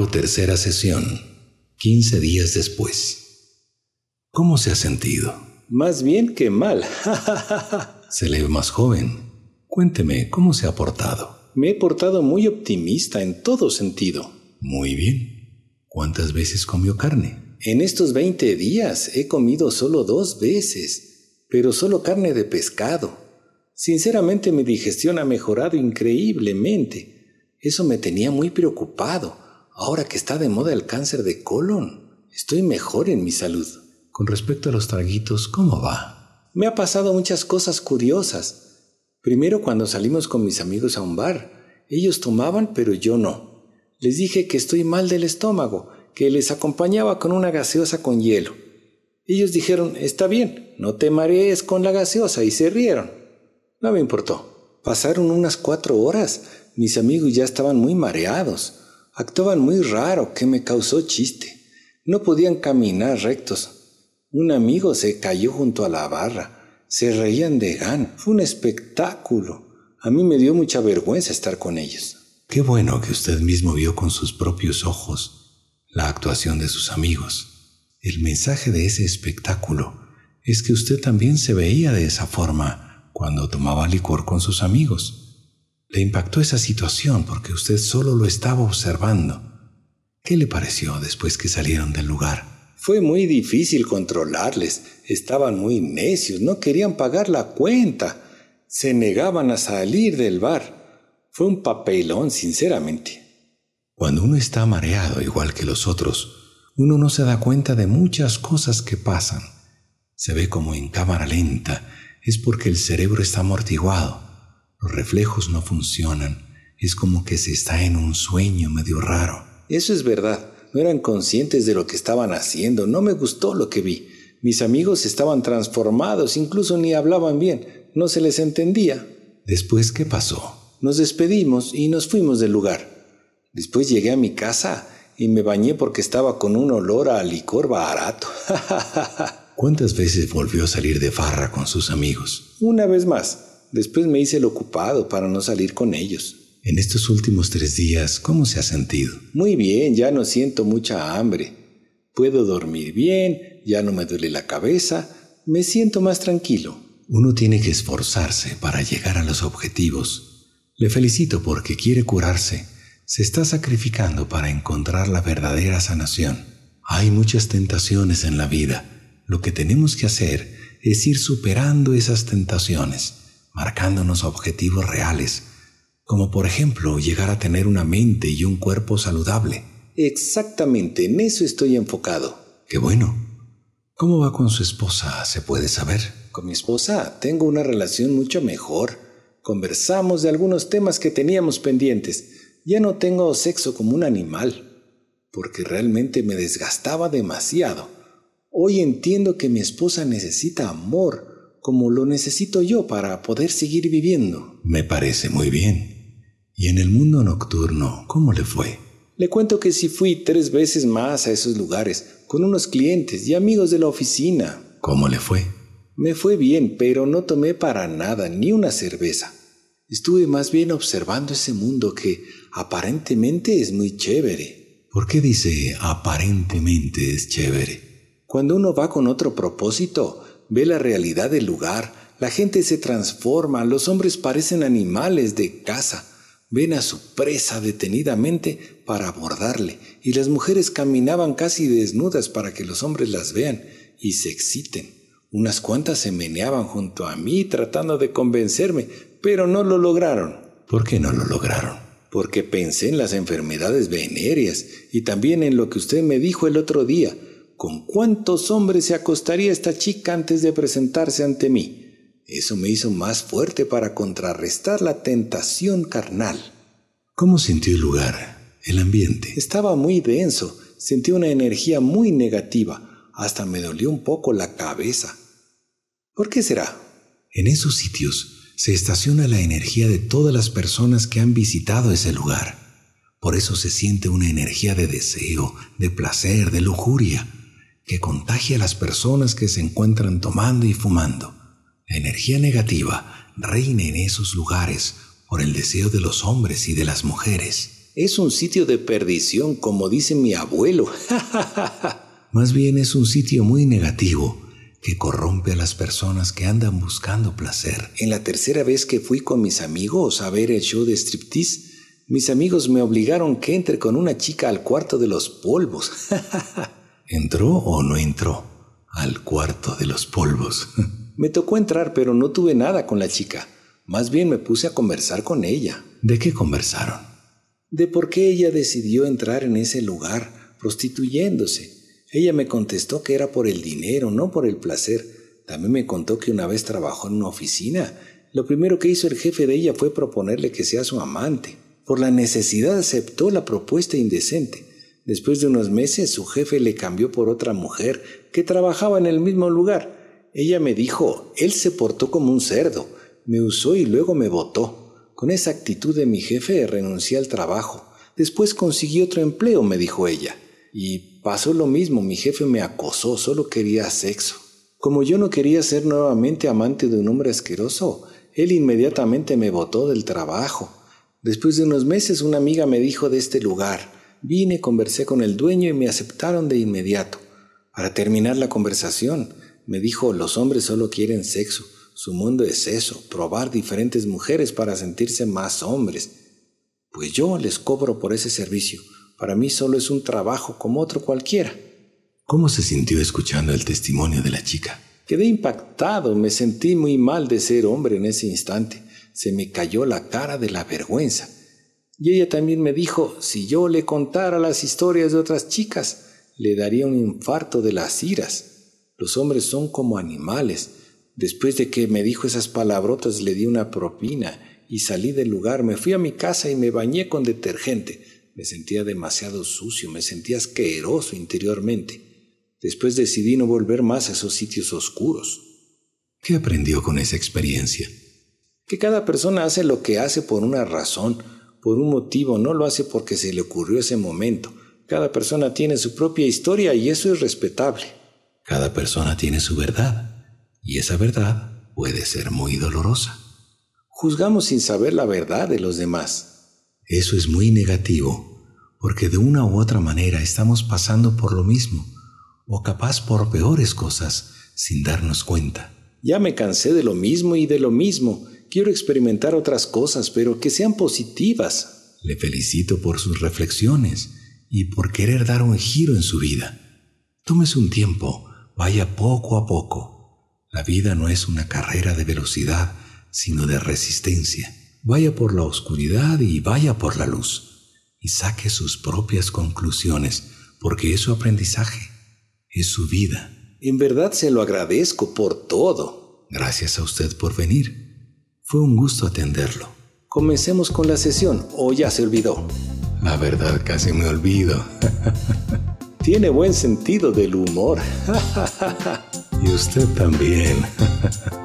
Marco, tercera sesión. 15 días después. ¿Cómo se ha sentido? Más bien que mal. se le ve más joven. Cuénteme, ¿cómo se ha portado? Me he portado muy optimista en todo sentido. Muy bien. ¿Cuántas veces comió carne? En estos 20 días he comido solo dos veces, pero solo carne de pescado. Sinceramente mi digestión ha mejorado increíblemente. Eso me tenía muy preocupado. Ahora que está de moda el cáncer de colon, estoy mejor en mi salud. Con respecto a los traguitos, ¿cómo va? Me ha pasado muchas cosas curiosas. Primero cuando salimos con mis amigos a un bar, ellos tomaban pero yo no. Les dije que estoy mal del estómago, que les acompañaba con una gaseosa con hielo. Ellos dijeron, está bien, no te marees con la gaseosa y se rieron. No me importó. Pasaron unas cuatro horas. Mis amigos ya estaban muy mareados. Actuaban muy raro, que me causó chiste. No podían caminar rectos. Un amigo se cayó junto a la barra. Se reían de gan. Fue un espectáculo. A mí me dio mucha vergüenza estar con ellos. Qué bueno que usted mismo vio con sus propios ojos la actuación de sus amigos. El mensaje de ese espectáculo es que usted también se veía de esa forma cuando tomaba licor con sus amigos. Le impactó esa situación porque usted solo lo estaba observando. ¿Qué le pareció después que salieron del lugar? Fue muy difícil controlarles. Estaban muy necios, no querían pagar la cuenta. Se negaban a salir del bar. Fue un papelón, sinceramente. Cuando uno está mareado igual que los otros, uno no se da cuenta de muchas cosas que pasan. Se ve como en cámara lenta es porque el cerebro está amortiguado. Los reflejos no funcionan. Es como que se está en un sueño medio raro. Eso es verdad. No eran conscientes de lo que estaban haciendo. No me gustó lo que vi. Mis amigos estaban transformados, incluso ni hablaban bien. No se les entendía. Después, ¿qué pasó? Nos despedimos y nos fuimos del lugar. Después llegué a mi casa y me bañé porque estaba con un olor a licor barato. ¿Cuántas veces volvió a salir de farra con sus amigos? Una vez más. Después me hice el ocupado para no salir con ellos. En estos últimos tres días, ¿cómo se ha sentido? Muy bien, ya no siento mucha hambre. Puedo dormir bien, ya no me duele la cabeza, me siento más tranquilo. Uno tiene que esforzarse para llegar a los objetivos. Le felicito porque quiere curarse. Se está sacrificando para encontrar la verdadera sanación. Hay muchas tentaciones en la vida lo que tenemos que hacer es ir superando esas tentaciones, marcándonos objetivos reales, como por ejemplo llegar a tener una mente y un cuerpo saludable. Exactamente, en eso estoy enfocado. Qué bueno. ¿Cómo va con su esposa? ¿Se puede saber? Con mi esposa tengo una relación mucho mejor. Conversamos de algunos temas que teníamos pendientes. Ya no tengo sexo como un animal, porque realmente me desgastaba demasiado. Hoy entiendo que mi esposa necesita amor, como lo necesito yo para poder seguir viviendo. Me parece muy bien. ¿Y en el mundo nocturno, cómo le fue? Le cuento que sí fui tres veces más a esos lugares, con unos clientes y amigos de la oficina. ¿Cómo le fue? Me fue bien, pero no tomé para nada ni una cerveza. Estuve más bien observando ese mundo que aparentemente es muy chévere. ¿Por qué dice aparentemente es chévere? Cuando uno va con otro propósito, ve la realidad del lugar, la gente se transforma, los hombres parecen animales de caza, ven a su presa detenidamente para abordarle, y las mujeres caminaban casi desnudas para que los hombres las vean y se exciten. Unas cuantas se meneaban junto a mí tratando de convencerme, pero no lo lograron. ¿Por qué no lo lograron? Porque pensé en las enfermedades venéreas y también en lo que usted me dijo el otro día, ¿Con cuántos hombres se acostaría esta chica antes de presentarse ante mí? Eso me hizo más fuerte para contrarrestar la tentación carnal. ¿Cómo sintió el lugar, el ambiente? Estaba muy denso, sentí una energía muy negativa, hasta me dolió un poco la cabeza. ¿Por qué será? En esos sitios se estaciona la energía de todas las personas que han visitado ese lugar. Por eso se siente una energía de deseo, de placer, de lujuria que contagia a las personas que se encuentran tomando y fumando. La energía negativa reina en esos lugares por el deseo de los hombres y de las mujeres. Es un sitio de perdición, como dice mi abuelo. Más bien es un sitio muy negativo que corrompe a las personas que andan buscando placer. En la tercera vez que fui con mis amigos a ver el show de striptease, mis amigos me obligaron que entre con una chica al cuarto de los polvos. ¿Entró o no entró al cuarto de los polvos? me tocó entrar, pero no tuve nada con la chica. Más bien me puse a conversar con ella. ¿De qué conversaron? De por qué ella decidió entrar en ese lugar, prostituyéndose ella me contestó que era por el dinero, no por el placer. También me contó que una vez trabajó en una oficina. Lo primero que hizo el jefe de ella fue proponerle que sea su amante. Por la necesidad aceptó la propuesta indecente. Después de unos meses su jefe le cambió por otra mujer que trabajaba en el mismo lugar. Ella me dijo, él se portó como un cerdo, me usó y luego me votó. Con esa actitud de mi jefe renuncié al trabajo. Después conseguí otro empleo, me dijo ella. Y pasó lo mismo, mi jefe me acosó, solo quería sexo. Como yo no quería ser nuevamente amante de un hombre asqueroso, él inmediatamente me botó del trabajo. Después de unos meses una amiga me dijo de este lugar. Vine, conversé con el dueño y me aceptaron de inmediato. Para terminar la conversación, me dijo, los hombres solo quieren sexo, su mundo es eso, probar diferentes mujeres para sentirse más hombres. Pues yo les cobro por ese servicio. Para mí solo es un trabajo como otro cualquiera. ¿Cómo se sintió escuchando el testimonio de la chica? Quedé impactado, me sentí muy mal de ser hombre en ese instante. Se me cayó la cara de la vergüenza. Y ella también me dijo, si yo le contara las historias de otras chicas, le daría un infarto de las iras. Los hombres son como animales. Después de que me dijo esas palabrotas le di una propina y salí del lugar, me fui a mi casa y me bañé con detergente. Me sentía demasiado sucio, me sentía asqueroso interiormente. Después decidí no volver más a esos sitios oscuros. ¿Qué aprendió con esa experiencia? Que cada persona hace lo que hace por una razón, por un motivo, no lo hace porque se le ocurrió ese momento. Cada persona tiene su propia historia y eso es respetable. Cada persona tiene su verdad y esa verdad puede ser muy dolorosa. Juzgamos sin saber la verdad de los demás. Eso es muy negativo, porque de una u otra manera estamos pasando por lo mismo, o capaz por peores cosas, sin darnos cuenta. Ya me cansé de lo mismo y de lo mismo. Quiero experimentar otras cosas, pero que sean positivas. Le felicito por sus reflexiones y por querer dar un giro en su vida. Tómese un tiempo, vaya poco a poco. La vida no es una carrera de velocidad, sino de resistencia. Vaya por la oscuridad y vaya por la luz, y saque sus propias conclusiones, porque es su aprendizaje, es su vida. En verdad se lo agradezco por todo. Gracias a usted por venir. Fue un gusto atenderlo. Comencemos con la sesión, o ya se olvidó. La verdad casi me olvido. Tiene buen sentido del humor. y usted también.